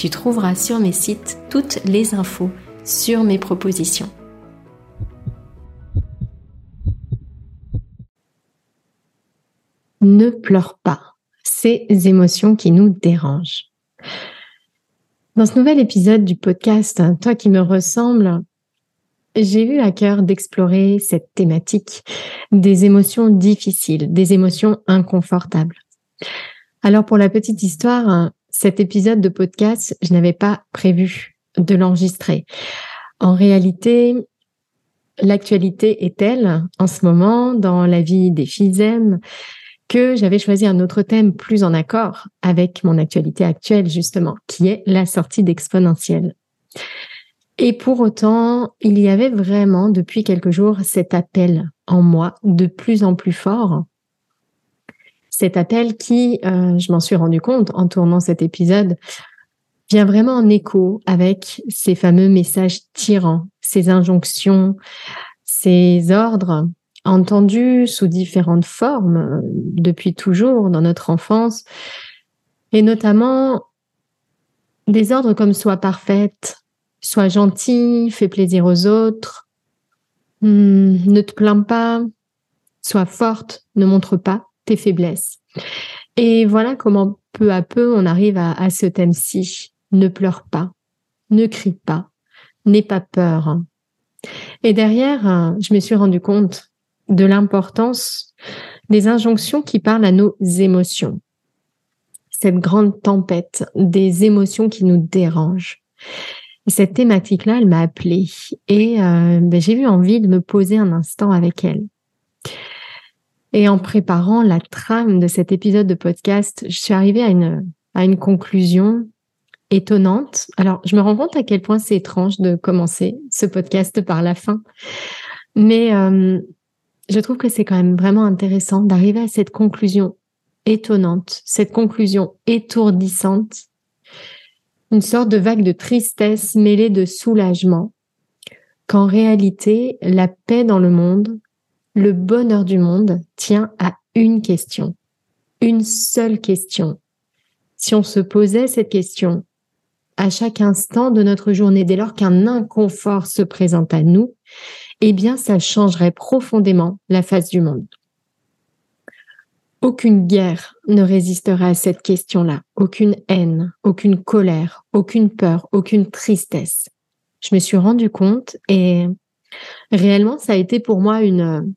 tu trouveras sur mes sites toutes les infos sur mes propositions. Ne pleure pas ces émotions qui nous dérangent. Dans ce nouvel épisode du podcast Toi qui me ressemble, j'ai eu à cœur d'explorer cette thématique des émotions difficiles, des émotions inconfortables. Alors pour la petite histoire, cet épisode de podcast, je n'avais pas prévu de l'enregistrer. En réalité, l'actualité est telle en ce moment dans la vie des FISEM que j'avais choisi un autre thème plus en accord avec mon actualité actuelle justement, qui est la sortie d'exponentiel. Et pour autant, il y avait vraiment depuis quelques jours cet appel en moi de plus en plus fort cet appel qui, euh, je m'en suis rendu compte en tournant cet épisode, vient vraiment en écho avec ces fameux messages tyrans, ces injonctions, ces ordres entendus sous différentes formes euh, depuis toujours dans notre enfance, et notamment des ordres comme sois parfaite, sois gentil, fais plaisir aux autres, hmm, ne te plains pas, sois forte, ne montre pas faiblesses. Et voilà comment peu à peu on arrive à, ce thème-ci. Ne pleure pas, ne crie pas, n'aie pas peur. Et derrière, je me suis rendu compte de l'importance des injonctions qui parlent à nos émotions. Cette grande tempête des émotions qui nous dérangent. cette thématique-là, elle m'a appelée et euh, ben, j'ai eu envie de me poser un instant avec elle. Et en préparant la trame de cet épisode de podcast, je suis arrivée à une, à une conclusion étonnante. Alors, je me rends compte à quel point c'est étrange de commencer ce podcast par la fin. Mais euh, je trouve que c'est quand même vraiment intéressant d'arriver à cette conclusion étonnante, cette conclusion étourdissante, une sorte de vague de tristesse mêlée de soulagement, qu'en réalité, la paix dans le monde, le bonheur du monde tient à une question, une seule question. Si on se posait cette question à chaque instant de notre journée, dès lors qu'un inconfort se présente à nous, eh bien, ça changerait profondément la face du monde. Aucune guerre ne résisterait à cette question-là, aucune haine, aucune colère, aucune peur, aucune tristesse. Je me suis rendu compte et réellement, ça a été pour moi une,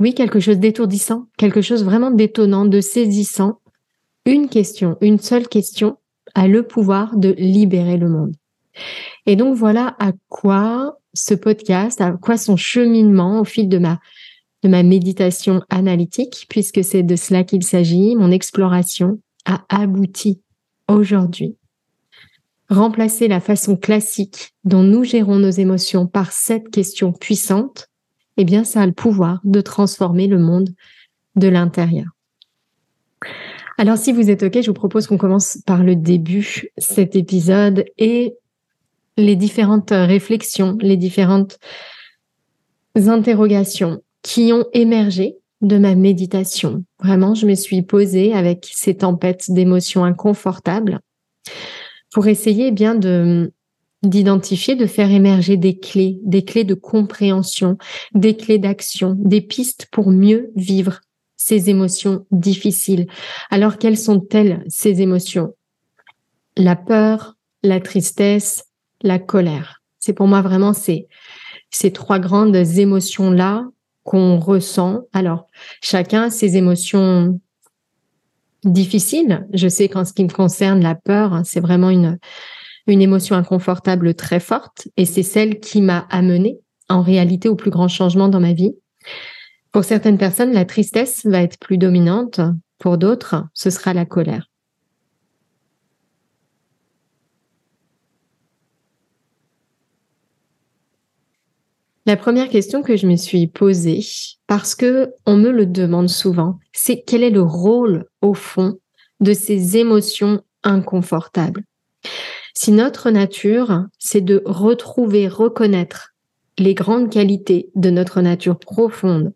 oui, quelque chose d'étourdissant, quelque chose vraiment d'étonnant, de saisissant. Une question, une seule question a le pouvoir de libérer le monde. Et donc voilà à quoi ce podcast, à quoi son cheminement au fil de ma de ma méditation analytique, puisque c'est de cela qu'il s'agit, mon exploration a abouti aujourd'hui. Remplacer la façon classique dont nous gérons nos émotions par cette question puissante eh bien, ça a le pouvoir de transformer le monde de l'intérieur. Alors, si vous êtes OK, je vous propose qu'on commence par le début, cet épisode, et les différentes réflexions, les différentes interrogations qui ont émergé de ma méditation. Vraiment, je me suis posée avec ces tempêtes d'émotions inconfortables pour essayer eh bien de d'identifier, de faire émerger des clés, des clés de compréhension, des clés d'action, des pistes pour mieux vivre ces émotions difficiles. Alors quelles sont-elles ces émotions? La peur, la tristesse, la colère. C'est pour moi vraiment ces, ces trois grandes émotions-là qu'on ressent. Alors, chacun ses émotions difficiles. Je sais qu'en ce qui me concerne, la peur, hein, c'est vraiment une, une émotion inconfortable très forte et c'est celle qui m'a amené en réalité au plus grand changement dans ma vie. Pour certaines personnes, la tristesse va être plus dominante. Pour d'autres, ce sera la colère. La première question que je me suis posée, parce que on me le demande souvent, c'est quel est le rôle au fond de ces émotions inconfortables? Si notre nature, c'est de retrouver, reconnaître les grandes qualités de notre nature profonde,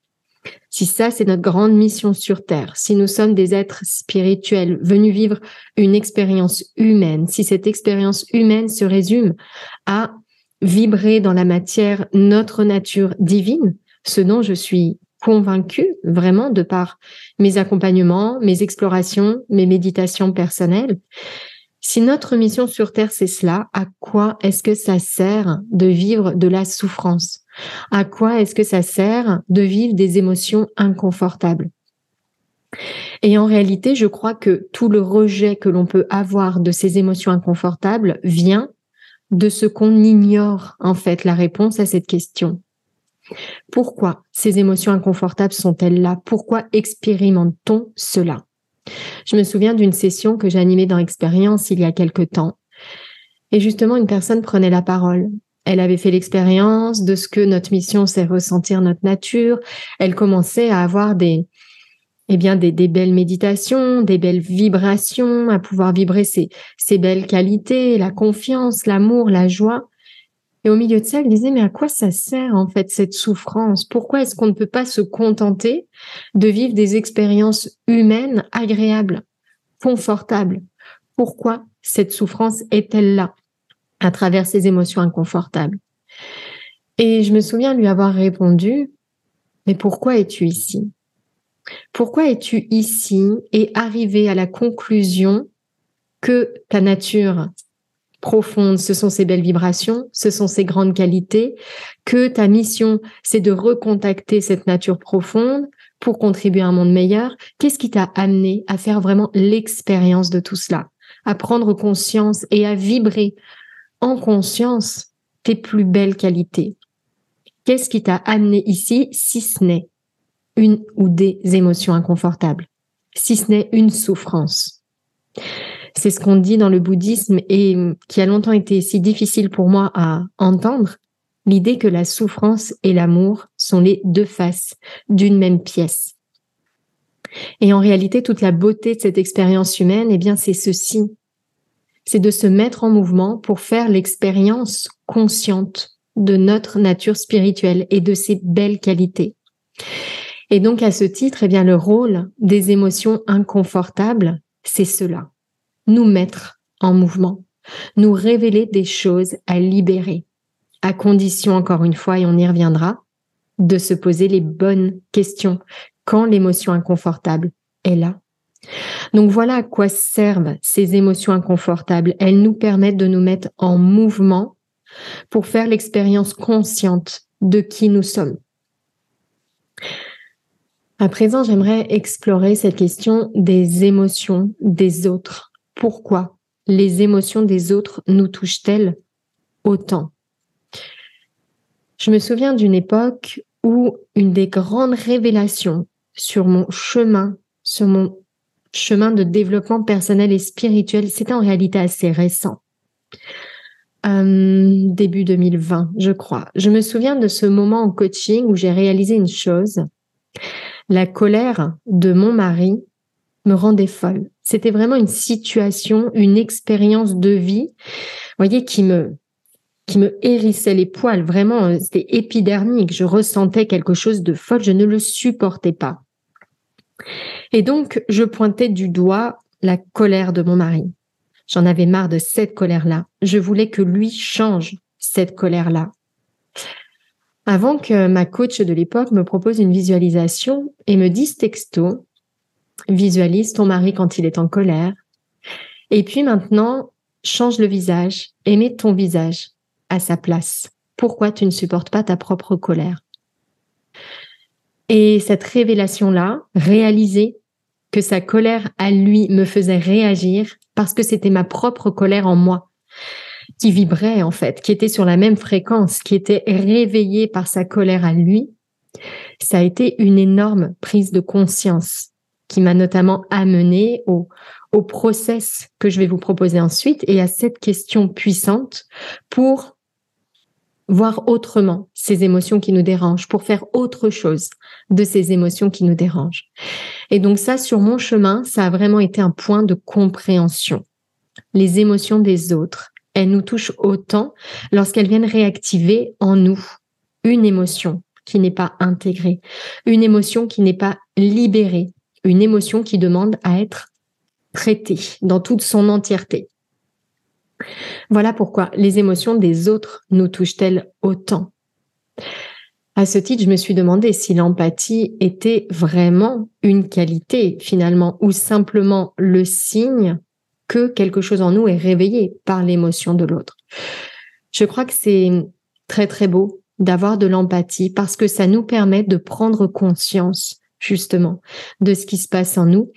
si ça, c'est notre grande mission sur Terre, si nous sommes des êtres spirituels venus vivre une expérience humaine, si cette expérience humaine se résume à vibrer dans la matière notre nature divine, ce dont je suis convaincue vraiment de par mes accompagnements, mes explorations, mes méditations personnelles. Si notre mission sur Terre, c'est cela, à quoi est-ce que ça sert de vivre de la souffrance? À quoi est-ce que ça sert de vivre des émotions inconfortables? Et en réalité, je crois que tout le rejet que l'on peut avoir de ces émotions inconfortables vient de ce qu'on ignore en fait la réponse à cette question. Pourquoi ces émotions inconfortables sont-elles là? Pourquoi expérimente-t-on cela? Je me souviens d'une session que j'animais dans Expérience il y a quelque temps. Et justement, une personne prenait la parole. Elle avait fait l'expérience de ce que notre mission, c'est ressentir notre nature. Elle commençait à avoir des, eh bien des, belles méditations, des belles vibrations, à pouvoir vibrer ces, ces belles qualités, la confiance, l'amour, la joie. Et au milieu de ça, elle disait, mais à quoi ça sert en fait cette souffrance? Pourquoi est-ce qu'on ne peut pas se contenter de vivre des expériences humaines agréables, confortables? Pourquoi cette souffrance est-elle là à travers ces émotions inconfortables? Et je me souviens lui avoir répondu, mais pourquoi es-tu ici? Pourquoi es-tu ici et arrivé à la conclusion que ta nature profonde, ce sont ces belles vibrations, ce sont ces grandes qualités, que ta mission, c'est de recontacter cette nature profonde pour contribuer à un monde meilleur. Qu'est-ce qui t'a amené à faire vraiment l'expérience de tout cela, à prendre conscience et à vibrer en conscience tes plus belles qualités Qu'est-ce qui t'a amené ici, si ce n'est une ou des émotions inconfortables, si ce n'est une souffrance? C'est ce qu'on dit dans le bouddhisme et qui a longtemps été si difficile pour moi à entendre, l'idée que la souffrance et l'amour sont les deux faces d'une même pièce. Et en réalité, toute la beauté de cette expérience humaine, eh bien, c'est ceci. C'est de se mettre en mouvement pour faire l'expérience consciente de notre nature spirituelle et de ses belles qualités. Et donc, à ce titre, eh bien, le rôle des émotions inconfortables, c'est cela. Nous mettre en mouvement, nous révéler des choses à libérer, à condition, encore une fois, et on y reviendra, de se poser les bonnes questions quand l'émotion inconfortable est là. Donc voilà à quoi servent ces émotions inconfortables. Elles nous permettent de nous mettre en mouvement pour faire l'expérience consciente de qui nous sommes. À présent, j'aimerais explorer cette question des émotions des autres. Pourquoi les émotions des autres nous touchent-elles autant? Je me souviens d'une époque où une des grandes révélations sur mon chemin, sur mon chemin de développement personnel et spirituel, c'était en réalité assez récent. Euh, début 2020, je crois. Je me souviens de ce moment en coaching où j'ai réalisé une chose la colère de mon mari me rendait folle. C'était vraiment une situation, une expérience de vie, voyez, qui me, qui me hérissait les poils. Vraiment, euh, c'était épidermique. Je ressentais quelque chose de folle. Je ne le supportais pas. Et donc, je pointais du doigt la colère de mon mari. J'en avais marre de cette colère-là. Je voulais que lui change cette colère-là. Avant que ma coach de l'époque me propose une visualisation et me dise texto, visualise ton mari quand il est en colère. Et puis maintenant, change le visage et mets ton visage à sa place. Pourquoi tu ne supportes pas ta propre colère? Et cette révélation-là, réaliser que sa colère à lui me faisait réagir parce que c'était ma propre colère en moi qui vibrait en fait, qui était sur la même fréquence, qui était réveillée par sa colère à lui, ça a été une énorme prise de conscience qui m'a notamment amené au, au process que je vais vous proposer ensuite et à cette question puissante pour voir autrement ces émotions qui nous dérangent, pour faire autre chose de ces émotions qui nous dérangent. Et donc ça, sur mon chemin, ça a vraiment été un point de compréhension. Les émotions des autres, elles nous touchent autant lorsqu'elles viennent réactiver en nous une émotion qui n'est pas intégrée, une émotion qui n'est pas libérée, une émotion qui demande à être traitée dans toute son entièreté. Voilà pourquoi les émotions des autres nous touchent-elles autant? À ce titre, je me suis demandé si l'empathie était vraiment une qualité finalement ou simplement le signe que quelque chose en nous est réveillé par l'émotion de l'autre. Je crois que c'est très très beau d'avoir de l'empathie parce que ça nous permet de prendre conscience justement de ce qui se passe en nous.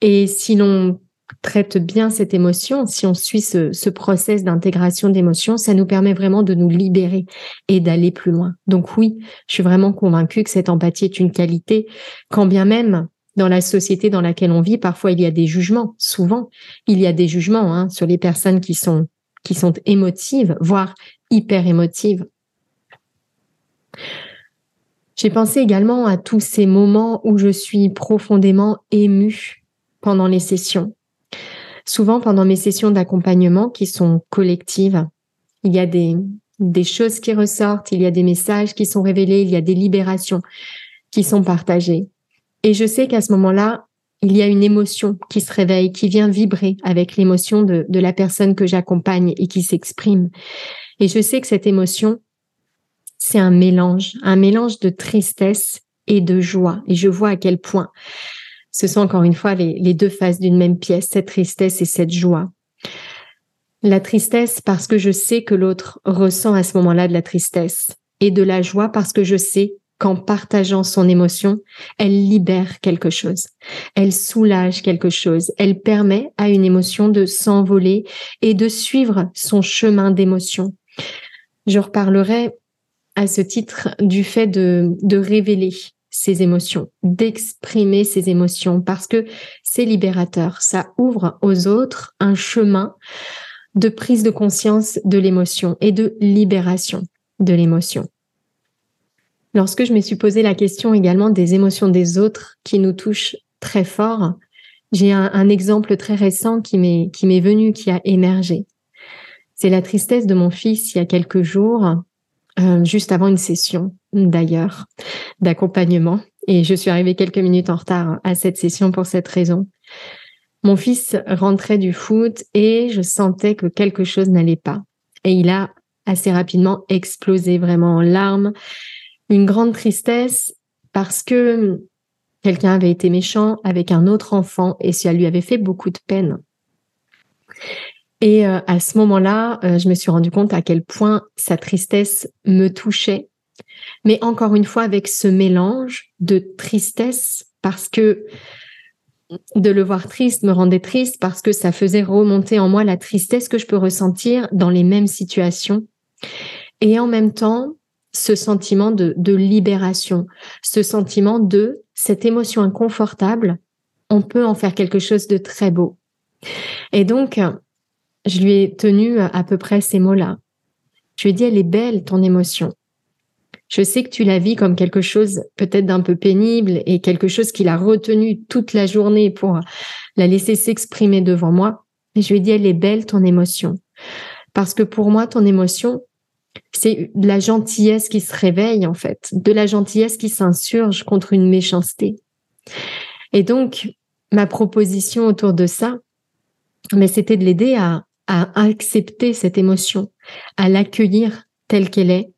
Et si l'on traite bien cette émotion, si on suit ce, ce process d'intégration d'émotions, ça nous permet vraiment de nous libérer et d'aller plus loin. Donc oui, je suis vraiment convaincue que cette empathie est une qualité, quand bien même dans la société dans laquelle on vit, parfois il y a des jugements, souvent il y a des jugements hein, sur les personnes qui sont qui sont émotives, voire hyper émotives. J'ai pensé également à tous ces moments où je suis profondément émue pendant les sessions souvent pendant mes sessions d'accompagnement qui sont collectives, il y a des, choses qui ressortent, il y a des messages qui sont révélés, il y a des libérations qui sont partagées. Et je sais qu'à ce moment-là, il y a une émotion qui se réveille, qui vient vibrer avec l'émotion de la personne que j'accompagne et qui s'exprime. Et je sais que cette émotion, c'est un mélange, un mélange de tristesse et de joie. Et je vois à quel point ce sont encore une fois les, deux faces d'une même pièce, cette tristesse et cette joie. La tristesse parce que je sais que l'autre ressent à ce moment-là de la tristesse et de la joie parce que je sais qu'en partageant son émotion, elle libère quelque chose, elle soulage quelque chose, elle permet à une émotion de s'envoler et de suivre son chemin d'émotion. Je reparlerai à ce titre du fait de, de révéler ses émotions, d'exprimer ses émotions, parce que c'est libérateur. Ça ouvre aux autres un chemin de prise de conscience de l'émotion et de libération de l'émotion. Lorsque je me suis posé la question également des émotions des autres qui nous touchent très fort, j'ai un, exemple très récent qui m'est venu, qui a émergé. C'est la tristesse de mon fils il y a quelques jours, euh, juste avant une session d'ailleurs, d'accompagnement. Et je suis arrivée quelques minutes en retard à cette session pour cette raison. Mon fils rentrait du foot et je sentais que quelque chose n'allait pas. Et il a assez rapidement explosé vraiment en larmes. Une grande tristesse parce que quelqu'un avait été méchant avec un autre enfant et ça lui avait fait beaucoup de peine. Et euh, à ce moment-là, euh, je me suis rendu compte à quel point sa tristesse me touchait mais encore une fois avec ce mélange de tristesse parce que de le voir triste me rendait triste parce que ça faisait remonter en moi la tristesse que je peux ressentir dans les mêmes situations. Et en même temps, ce sentiment de, de libération, ce sentiment de cette émotion inconfortable, on peut en faire quelque chose de très beau. Et donc, je lui ai tenu à peu près ces mots-là. Je lui ai dit, elle est belle, ton émotion. Je sais que tu la vis comme quelque chose peut-être d'un peu pénible et quelque chose qu'il a retenu toute la journée pour la laisser s'exprimer devant moi. Et je lui ai dit, elle est belle ton émotion. Parce que pour moi, ton émotion, C'est de la gentillesse qui se réveille, en fait, de la gentillesse qui s'insurge contre une méchanceté. Et donc, ma proposition autour de ça, mais c'était de l'aider à, à accepter cette émotion, à l'accueillir telle qu'elle est,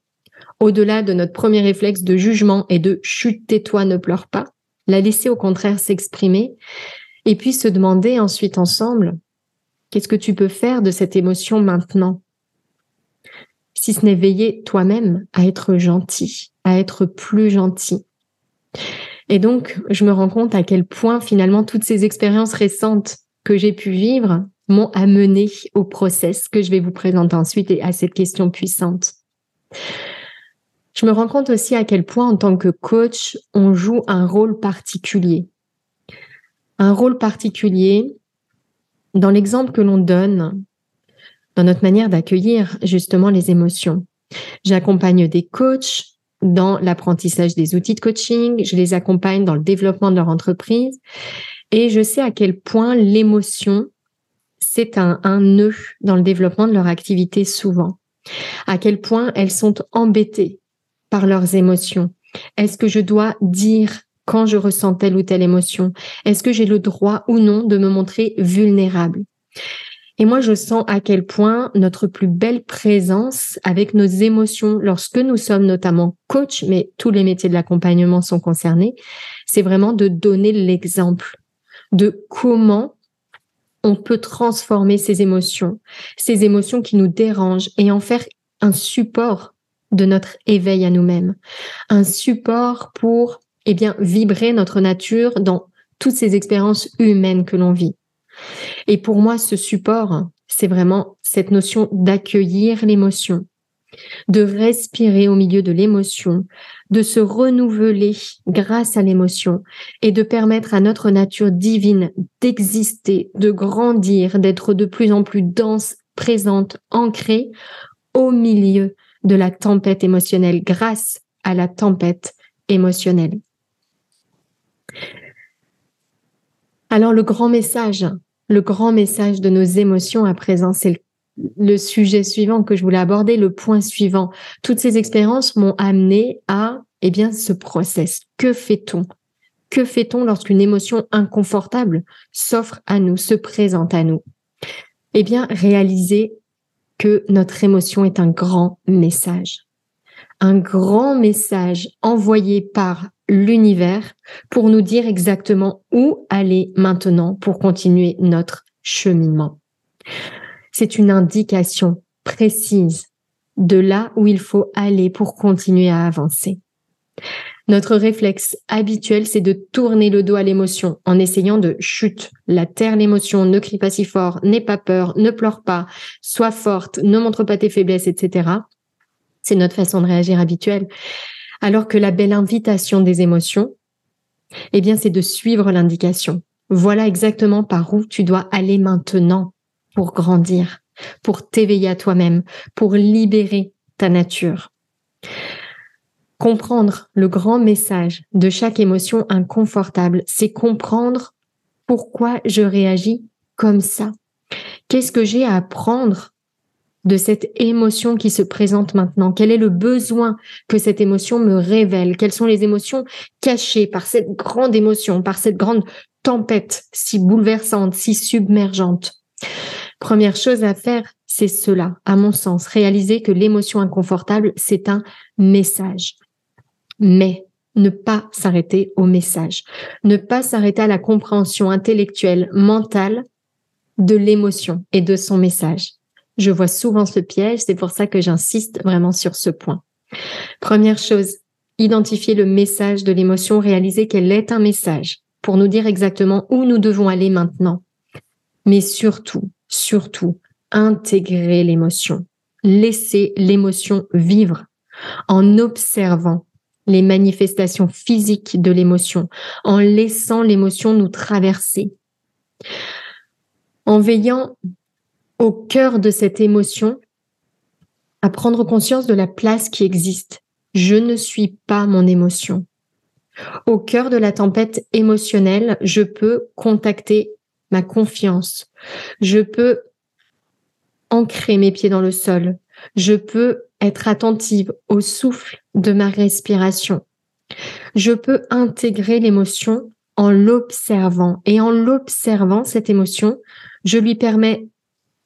au-delà de notre premier réflexe de jugement et de chute, tais-toi, ne pleure pas, la laisser au contraire s'exprimer, et puis se demander ensuite ensemble, qu'est-ce que tu peux faire de cette émotion maintenant? Si ce n'est veiller toi-même à être gentil, à être plus gentil. Et donc, je me rends compte à quel point finalement toutes ces expériences récentes que j'ai pu vivre m'ont amené au process que je vais vous présenter ensuite et à cette question puissante. Je me rends compte aussi à quel point en tant que coach, on joue un rôle particulier. Un rôle particulier dans l'exemple que l'on donne, dans notre manière d'accueillir justement les émotions. J'accompagne des coachs dans l'apprentissage des outils de coaching, je les accompagne dans le développement de leur entreprise et je sais à quel point l'émotion, c'est un, nœud dans le développement de leur activité souvent. À quel point elles sont embêtées par leurs émotions. Est-ce que je dois dire quand je ressens telle ou telle émotion? Est-ce que j'ai le droit ou non de me montrer vulnérable? Et moi, je sens à quel point notre plus belle présence avec nos émotions, lorsque nous sommes notamment coach, mais tous les métiers de l'accompagnement sont concernés, c'est vraiment de donner l'exemple de comment on peut transformer ces émotions, ces émotions qui nous dérangent et en faire un support de notre éveil à nous-mêmes, un support pour eh bien vibrer notre nature dans toutes ces expériences humaines que l'on vit. Et pour moi, ce support, c'est vraiment cette notion d'accueillir l'émotion, de respirer au milieu de l'émotion, de se renouveler grâce à l'émotion et de permettre à notre nature divine d'exister, de grandir, d'être de plus en plus dense, présente, ancrée au milieu de la tempête émotionnelle grâce à la tempête émotionnelle. Alors le grand message, le grand message de nos émotions à présent, c'est le, sujet suivant que je voulais aborder, le point suivant. Toutes ces expériences m'ont amené à, eh bien, ce process. Que fait-on? Que fait-on lorsqu'une émotion inconfortable s'offre à nous, se présente à nous? Eh bien, réaliser que notre émotion est un grand message. Un grand message envoyé par l'univers pour nous dire exactement où aller maintenant pour continuer notre cheminement. C'est une indication précise de là où il faut aller pour continuer à avancer. Notre réflexe habituel, c'est de tourner le dos à l'émotion en essayant de chute, la terre l'émotion, ne crie pas si fort, n'aie pas peur, ne pleure pas, sois forte, ne montre pas tes faiblesses, etc. C'est notre façon de réagir habituelle. Alors que la belle invitation des émotions, eh bien, c'est de suivre l'indication. Voilà exactement par où tu dois aller maintenant pour grandir, pour t'éveiller à toi-même, pour libérer ta nature. Comprendre le grand message de chaque émotion inconfortable, c'est comprendre pourquoi je réagis comme ça. Qu'est-ce que j'ai à apprendre de cette émotion qui se présente maintenant? Quel est le besoin que cette émotion me révèle? Quelles sont les émotions cachées par cette grande émotion, par cette grande tempête si bouleversante, si submergente? Première chose à faire, c'est cela, à mon sens, réaliser que l'émotion inconfortable, c'est un message. Mais ne pas s'arrêter au message, ne pas s'arrêter à la compréhension intellectuelle, mentale de l'émotion et de son message. Je vois souvent ce piège, c'est pour ça que j'insiste vraiment sur ce point. Première chose, identifier le message de l'émotion, réaliser qu'elle est un message pour nous dire exactement où nous devons aller maintenant. Mais surtout, surtout, intégrer l'émotion. Laisser l'émotion vivre en observant les manifestations physiques de l'émotion, en laissant l'émotion nous traverser, en veillant au cœur de cette émotion, à prendre conscience de la place qui existe. Je ne suis pas mon émotion. Au cœur de la tempête émotionnelle, je peux contacter ma confiance. Je peux ancrer mes pieds dans le sol. Je peux être attentive au souffle de ma respiration. Je peux intégrer l'émotion en l'observant. Et en l'observant, cette émotion, je lui permets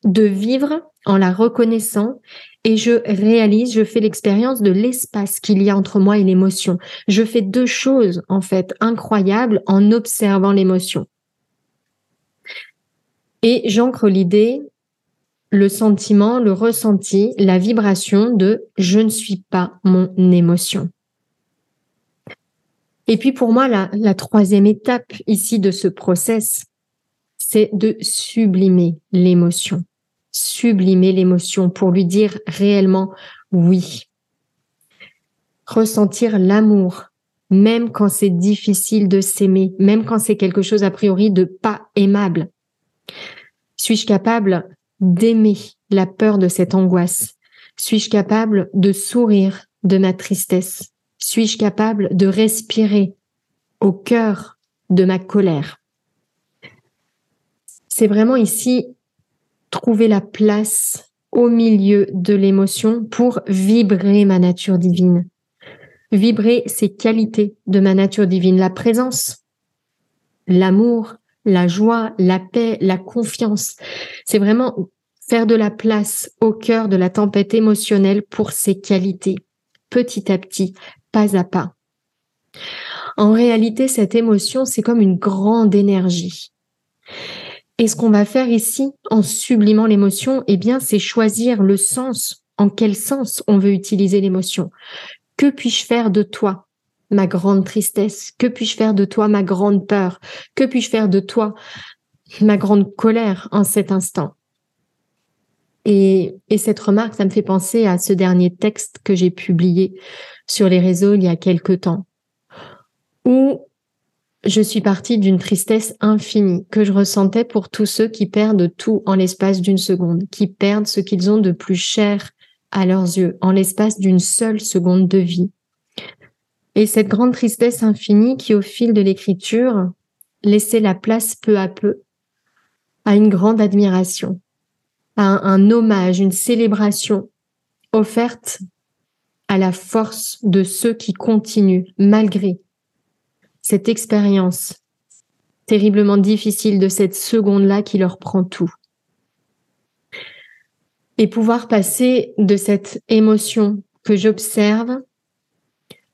de vivre en la reconnaissant et je réalise, je fais l'expérience de l'espace qu'il y a entre moi et l'émotion. Je fais deux choses, en fait, incroyables en observant l'émotion. Et j'ancre l'idée, le sentiment, le ressenti, la vibration de je ne suis pas mon émotion. Et puis pour moi, la, troisième étape ici de ce process, c'est de sublimer l'émotion. Sublimer l'émotion pour lui dire réellement oui. Ressentir l'amour, même quand c'est difficile de s'aimer, même quand c'est quelque chose a priori de pas aimable. Suis-je capable d'aimer la peur de cette angoisse? Suis-je capable de sourire de ma tristesse? Suis-je capable de respirer au cœur de ma colère? C'est vraiment ici trouver la place au milieu de l'émotion pour vibrer ma nature divine. Vibrer ces qualités de ma nature divine, la présence, l'amour, la joie, la paix, la confiance. C'est vraiment faire de la place au cœur de la tempête émotionnelle pour ces qualités, petit à petit, pas à pas. En réalité, cette émotion, c'est comme une grande énergie. Et ce qu'on va faire ici, en sublimant l'émotion, eh bien, c'est choisir le sens, en quel sens on veut utiliser l'émotion. Que puis-je faire de toi? Ma grande tristesse. Que puis-je faire de toi ma grande peur? Que puis-je faire de toi ma grande colère en cet instant? Et, et cette remarque, ça me fait penser à ce dernier texte que j'ai publié sur les réseaux il y a quelque temps, où je suis partie d'une tristesse infinie que je ressentais pour tous ceux qui perdent tout en l'espace d'une seconde, qui perdent ce qu'ils ont de plus cher à leurs yeux en l'espace d'une seule seconde de vie. Et cette grande tristesse infinie qui, au fil de l'écriture, laissait la place peu à peu à une grande admiration, à un, hommage, une célébration offerte à la force de ceux qui continuent malgré cette expérience terriblement difficile de cette seconde-là qui leur prend tout. Et pouvoir passer de cette émotion que j'observe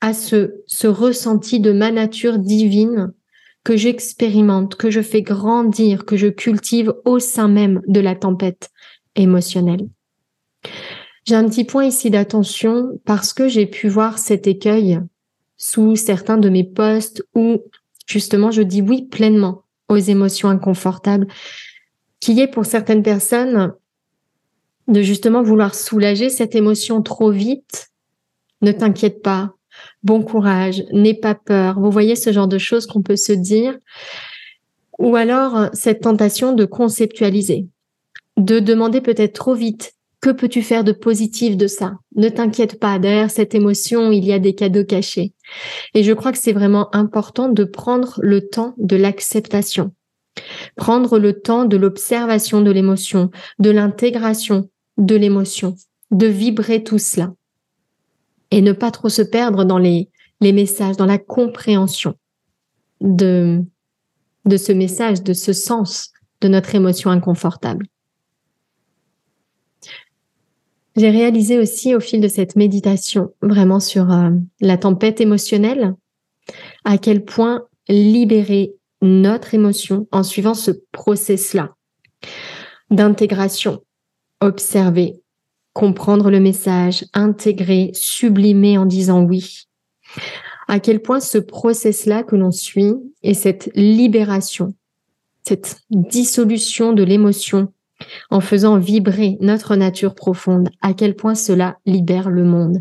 à ce, ressenti de ma nature divine que j'expérimente, que je fais grandir, que je cultive au sein même de la tempête émotionnelle. J'ai un petit point ici d'attention parce que j'ai pu voir cet écueil sous certains de mes posts où justement je dis oui pleinement aux émotions inconfortables, qui est pour certaines personnes de justement vouloir soulager cette émotion trop vite. Ne t'inquiète pas, bon courage, n'aie pas peur. Vous voyez ce genre de choses qu'on peut se dire. Ou alors cette tentation de conceptualiser, de demander peut-être trop vite, que peux-tu faire de positif de ça? Ne t'inquiète pas, derrière cette émotion, il y a des cadeaux cachés. Et je crois que c'est vraiment important de prendre le temps de l'acceptation, prendre le temps de l'observation de l'émotion, de l'intégration de l'émotion, de vibrer tout cela et ne pas trop se perdre dans les, messages, dans la compréhension de, de ce message, de ce sens de notre émotion inconfortable. J'ai réalisé aussi au fil de cette méditation, vraiment sur euh, la tempête émotionnelle, à quel point libérer notre émotion en suivant ce process-là d'intégration, observer, comprendre le message, intégrer, sublimer en disant oui. À quel point ce process-là que l'on suit et cette libération, cette dissolution de l'émotion en faisant vibrer notre nature profonde, à quel point cela libère le monde,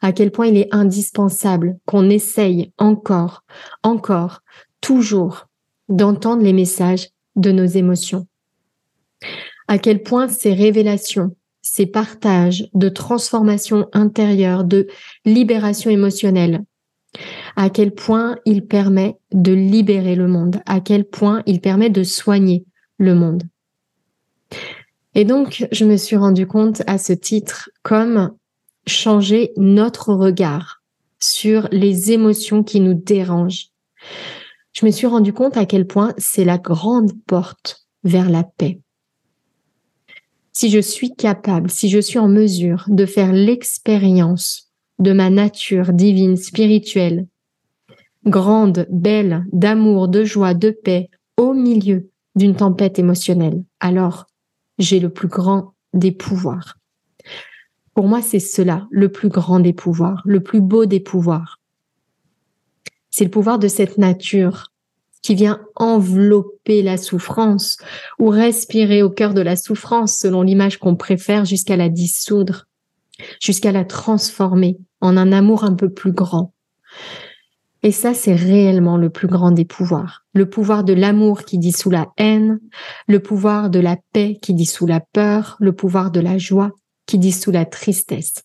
à quel point il est indispensable qu'on essaye encore, encore, toujours d'entendre les messages de nos émotions? À quel point ces révélations, ces partages de transformation intérieure, de libération émotionnelle, à quel point il permet de libérer le monde, à quel point il permet de soigner le monde. Et donc, je me suis rendu compte à ce titre comme changer notre regard sur les émotions qui nous dérangent. Je me suis rendu compte à quel point c'est la grande porte vers la paix. Si je suis capable, si je suis en mesure de faire l'expérience de ma nature divine, spirituelle, grande, belle, d'amour, de joie, de paix, au milieu d'une tempête émotionnelle, alors j'ai le plus grand des pouvoirs. Pour moi, c'est cela, le plus grand des pouvoirs, le plus beau des pouvoirs. C'est le pouvoir de cette nature qui vient envelopper la souffrance ou respirer au cœur de la souffrance selon l'image qu'on préfère jusqu'à la dissoudre, jusqu'à la transformer en un amour un peu plus grand. Et ça, c'est réellement le plus grand des pouvoirs. Le pouvoir de l'amour qui dissout la haine, le pouvoir de la paix qui dissout la peur, le pouvoir de la joie qui dissout la tristesse.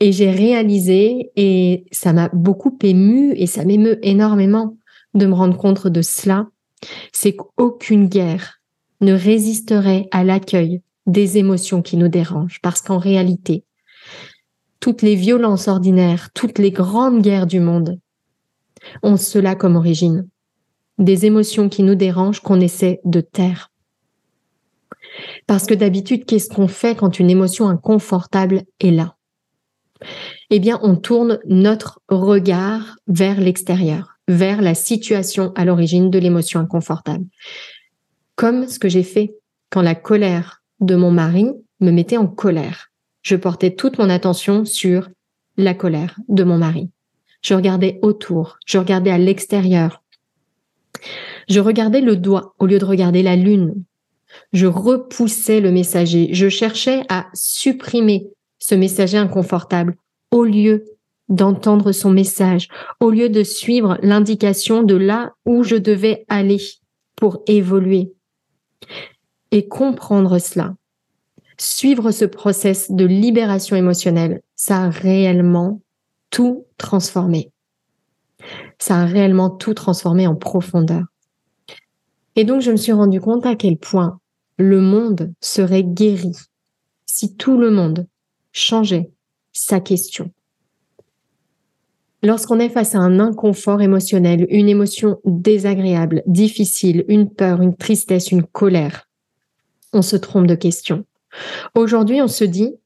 Et j'ai réalisé, et ça m'a beaucoup ému, et ça m'émeut énormément de me rendre compte de cela, c'est qu'aucune guerre ne résisterait à l'accueil des émotions qui nous dérangent, parce qu'en réalité, toutes les violences ordinaires, toutes les grandes guerres du monde ont cela comme origine. Des émotions qui nous dérangent qu'on essaie de taire. Parce que d'habitude, qu'est-ce qu'on fait quand une émotion inconfortable est là? Eh bien, on tourne notre regard vers l'extérieur, vers la situation à l'origine de l'émotion inconfortable. Comme ce que j'ai fait quand la colère de mon mari me mettait en colère je portais toute mon attention sur la colère de mon mari. Je regardais autour, je regardais à l'extérieur. Je regardais le doigt au lieu de regarder la lune. Je repoussais le messager. Je cherchais à supprimer ce messager inconfortable au lieu d'entendre son message, au lieu de suivre l'indication de là où je devais aller pour évoluer. Et comprendre cela, suivre ce process de libération émotionnelle, ça a réellement tout transformé. Ça a réellement tout transformé en profondeur. Et donc, je me suis rendu compte à quel point le monde serait guéri si tout le monde changeait sa question. Lorsqu'on est face à un inconfort émotionnel, une émotion désagréable, difficile, une peur, une tristesse, une colère, on se trompe de question. Aujourd'hui, on se dit,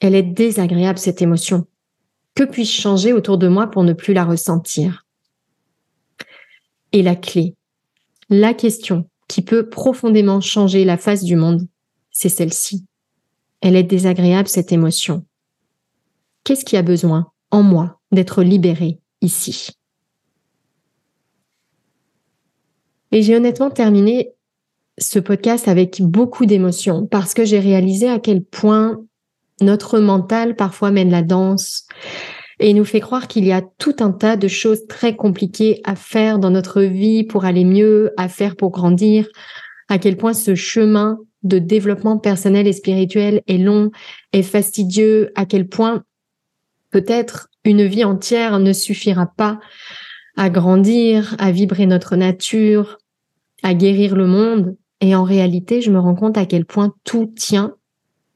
elle est désagréable cette émotion. Que puis-je changer autour de moi pour ne plus la ressentir? Et la clé, la question qui peut profondément changer la face du monde, c'est celle-ci. Elle est désagréable cette émotion. Qu'est-ce qui a besoin? En moi d'être libéré ici. Et j'ai honnêtement terminé ce podcast avec beaucoup d'émotions parce que j'ai réalisé à quel point notre mental parfois mène la danse et nous fait croire qu'il y a tout un tas de choses très compliquées à faire dans notre vie pour aller mieux, à faire pour grandir, à quel point ce chemin de développement personnel et spirituel est long, et fastidieux, à quel point peut-être une vie entière ne suffira pas à grandir, à vibrer notre nature, à guérir le monde. Et en réalité, je me rends compte à quel point tout tient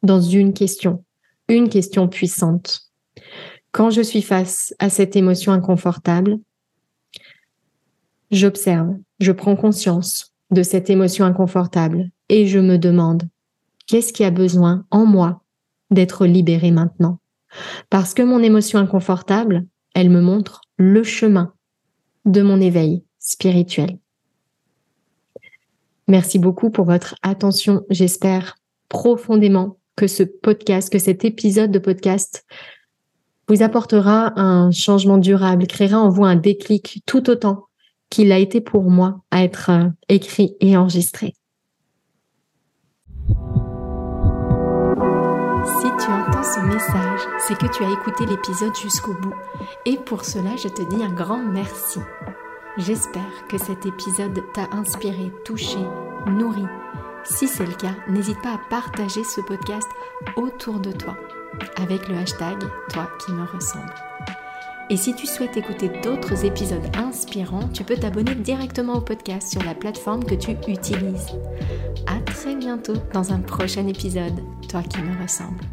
dans une question, une question puissante. Quand je suis face à cette émotion inconfortable, j'observe, je prends conscience de cette émotion inconfortable et je me demande qu'est-ce qui a besoin en moi d'être libéré maintenant? Parce que mon émotion inconfortable, elle me montre le chemin de mon éveil spirituel. Merci beaucoup pour votre attention. J'espère profondément que ce podcast, que cet épisode de podcast vous apportera un changement durable, créera en vous un déclic tout autant qu'il a été pour moi à être euh, écrit et enregistré. Si tu entends ce message, c'est que tu as écouté l'épisode jusqu'au bout. Et pour cela, je te dis un grand merci. J'espère que cet épisode t'a inspiré, touché, nourri. Si c'est le cas, n'hésite pas à partager ce podcast autour de toi avec le hashtag Toi qui me ressemble. Et si tu souhaites écouter d'autres épisodes inspirants, tu peux t'abonner directement au podcast sur la plateforme que tu utilises. À très bientôt dans un prochain épisode, toi qui me ressembles.